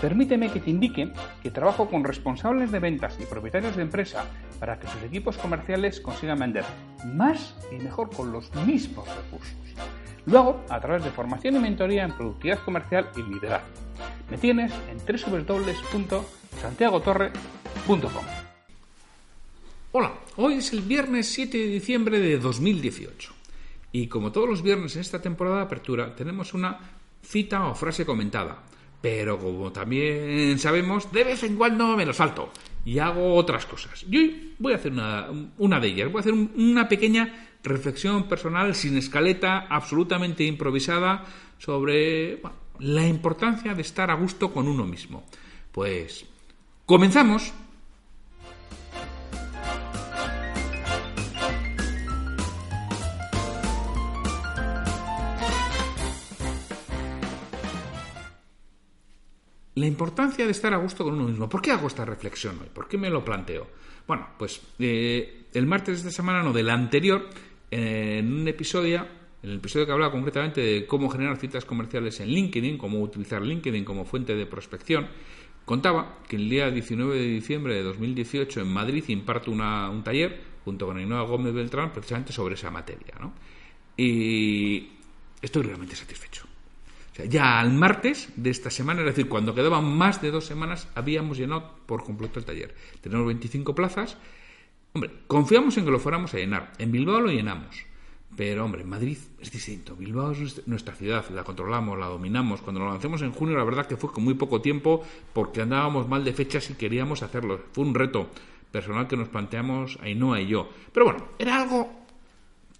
Permíteme que te indique que trabajo con responsables de ventas y propietarios de empresa para que sus equipos comerciales consigan vender más y mejor con los mismos recursos. Lo hago a través de formación y mentoría en productividad comercial y liderazgo. Me tienes en www.santiagotorre.com. Hola, hoy es el viernes 7 de diciembre de 2018 y como todos los viernes en esta temporada de apertura tenemos una cita o frase comentada pero como también sabemos, de vez en cuando me lo salto y hago otras cosas. Y hoy voy a hacer una, de ellas. Voy a hacer una pequeña reflexión personal sin escaleta, absolutamente improvisada, sobre la importancia de estar a gusto con uno mismo. Pues comenzamos. La importancia de estar a gusto con uno mismo. ¿Por qué hago esta reflexión hoy? ¿Por qué me lo planteo? Bueno, pues eh, el martes de esta semana, no, del anterior, en un episodio, en el episodio que hablaba concretamente de cómo generar citas comerciales en LinkedIn, cómo utilizar LinkedIn como fuente de prospección, contaba que el día 19 de diciembre de 2018 en Madrid imparto un taller junto con Ainhoa Gómez Beltrán precisamente sobre esa materia. ¿no? Y estoy realmente satisfecho ya al martes de esta semana, es decir, cuando quedaban más de dos semanas, habíamos llenado por completo el taller. Tenemos 25 plazas. Hombre, confiamos en que lo fuéramos a llenar. En Bilbao lo llenamos. Pero, hombre, Madrid es distinto. Bilbao es nuestra ciudad, la controlamos, la dominamos. Cuando lo lancemos en junio, la verdad que fue con muy poco tiempo porque andábamos mal de fechas y queríamos hacerlo. Fue un reto personal que nos planteamos Ainhoa y yo. Pero bueno, era algo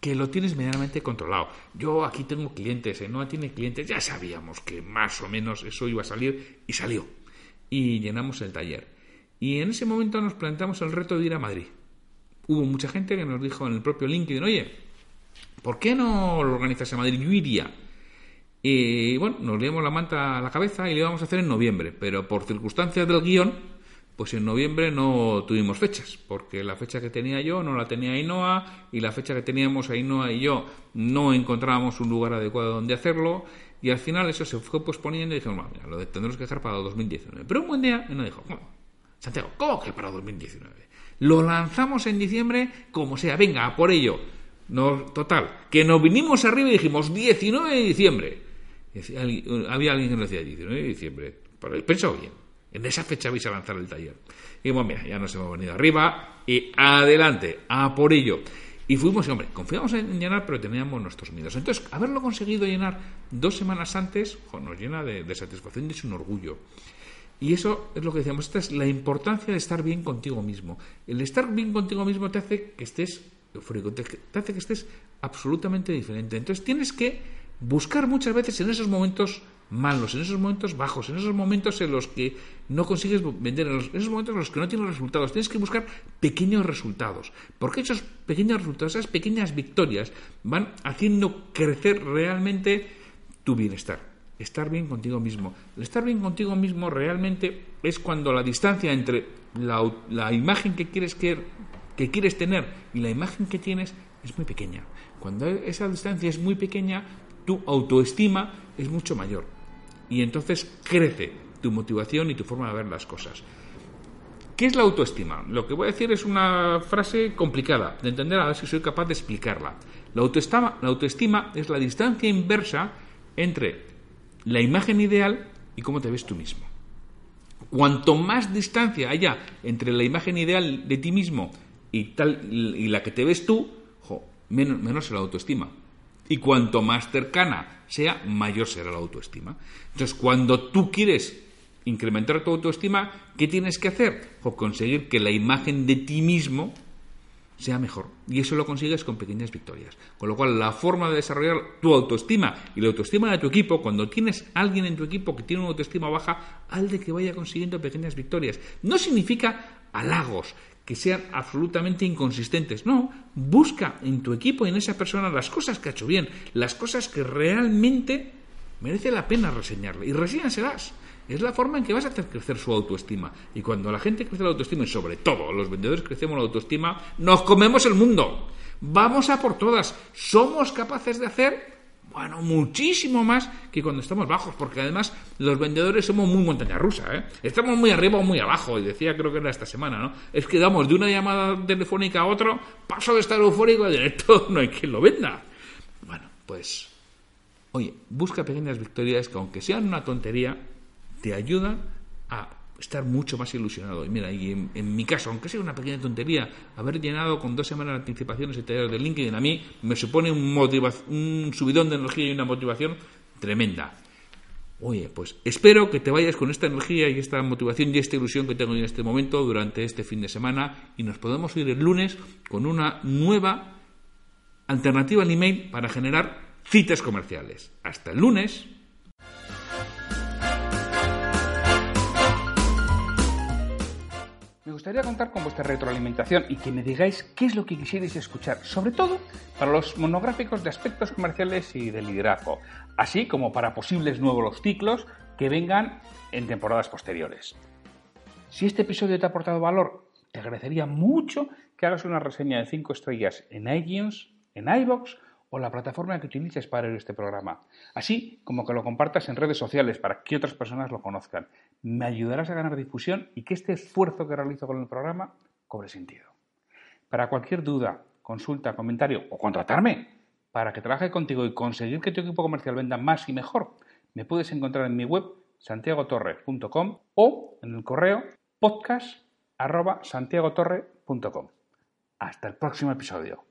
que lo tienes medianamente controlado. Yo aquí tengo clientes, ¿eh? no tiene clientes, ya sabíamos que más o menos eso iba a salir y salió. Y llenamos el taller. Y en ese momento nos planteamos el reto de ir a Madrid. Hubo mucha gente que nos dijo en el propio LinkedIn, oye, ¿por qué no lo organizas en Madrid? Yo iría. Y bueno, nos leíamos la manta a la cabeza y lo íbamos a hacer en noviembre, pero por circunstancias del guion, pues en noviembre no tuvimos fechas, porque la fecha que tenía yo no la tenía Ainhoa y la fecha que teníamos Ainhoa y yo no encontrábamos un lugar adecuado donde hacerlo y al final eso se fue posponiendo y dijimos, mira, lo tendremos que dejar para 2019. Pero un buen día nos dijo, Santiago, ¿cómo que para 2019? Lo lanzamos en diciembre como sea, venga, por ello. No, total, que nos vinimos arriba y dijimos 19 de diciembre. había alguien que nos decía 19 de diciembre. Pero pensó bien en esa fecha vais a lanzar el taller. Y bueno, mira, ya nos hemos venido arriba y adelante, a por ello. Y fuimos, hombre, confiamos en llenar, pero teníamos nuestros miedos. Entonces, haberlo conseguido llenar dos semanas antes, nos llena de, satisfacción y es un orgullo. Y eso es lo que decíamos, esta es la importancia de estar bien contigo mismo. El estar bien contigo mismo te hace que estés eufórico, te hace que estés absolutamente diferente. Entonces tienes que buscar muchas veces en esos momentos malos, en esos momentos bajos, en esos momentos en los que no consigues vender, en, esos momentos en los que no tienes resultados. Tienes que buscar pequeños resultados, porque esos pequeños resultados, esas pequeñas victorias van haciendo crecer realmente tu bienestar. Estar bien contigo mismo. El estar bien contigo mismo realmente es cuando la distancia entre la, imagen que quieres, que, que quieres tener y la imagen que tienes es muy pequeña. Cuando esa distancia es muy pequeña, tu autoestima es mucho mayor y entonces crece tu motivación y tu forma de ver las cosas. ¿Qué es la autoestima? Lo que voy a decir es una frase complicada de entender, a ver si soy capaz de explicarla. La autoestima, la autoestima es la distancia inversa entre la imagen ideal y cómo te ves tú mismo. Cuanto más distancia haya entre la imagen ideal de ti mismo y, la que te ves tú, menos, menos la autoestima. Y cuanto más cercana sea, mayor será la autoestima. Entonces, cuando tú quieres incrementar tu autoestima, ¿qué tienes que hacer? O conseguir que la imagen de ti mismo sea mejor. Y eso lo consigues con pequeñas victorias. Con lo cual, la forma de desarrollar tu autoestima y la autoestima de tu equipo, cuando tienes alguien en tu equipo que tiene una autoestima baja, al de que vaya consiguiendo pequeñas victorias. No significa halagos, que sean absolutamente inconsistentes. No, busca en tu equipo y en esa persona las cosas que ha hecho bien, las cosas que realmente merece la pena reseñarle. Y reseñaselas. Es la forma en que vas a hacer crecer su autoestima. Y cuando la gente crece la autoestima, y sobre todo los vendedores crecemos la autoestima, nos comemos el mundo. Vamos a por todas. Somos capaces de hacer bueno, muchísimo más que cuando estamos bajos, porque además los vendedores somos muy montaña rusa, ¿eh? Estamos muy arriba o muy abajo, y decía creo que era esta semana, ¿no? Es que damos de una llamada telefónica a otro, paso de estar eufórico a directo, no hay quien lo venda. Bueno, pues, oye, busca pequeñas victorias que aunque sean una tontería, te ayudan a estar mucho más ilusionado. Y mira, y en, mi caso, aunque sea una pequeña tontería, haber llenado con dos semanas de anticipaciones el taller de LinkedIn a mí me supone un, un subidón de energía y una motivación tremenda. Oye, pues espero que te vayas con esta energía y esta motivación y esta ilusión que tengo en este momento durante este fin de semana y nos podemos ir el lunes con una nueva alternativa al email para generar citas comerciales. Hasta el lunes. Gustaría contar con vuestra retroalimentación y que me digáis qué es lo que quisierais escuchar, sobre todo para los monográficos de aspectos comerciales y de liderazgo, así como para posibles nuevos ciclos que vengan en temporadas posteriores. Si este episodio te ha aportado valor, te agradecería mucho que hagas una reseña de 5 estrellas en iTunes, en iBox o la plataforma que utilices para este programa, así como que lo compartas en redes sociales para que otras personas lo conozcan. Me ayudarás a ganar difusión y que este esfuerzo que realizo con el programa cobre sentido. Para cualquier duda, consulta, comentario o contratarme para que trabaje contigo y conseguir que tu equipo comercial venda más y mejor, me puedes encontrar en mi web santiagotorre.com o en el correo podcast.santiagotorre.com. Hasta el próximo episodio.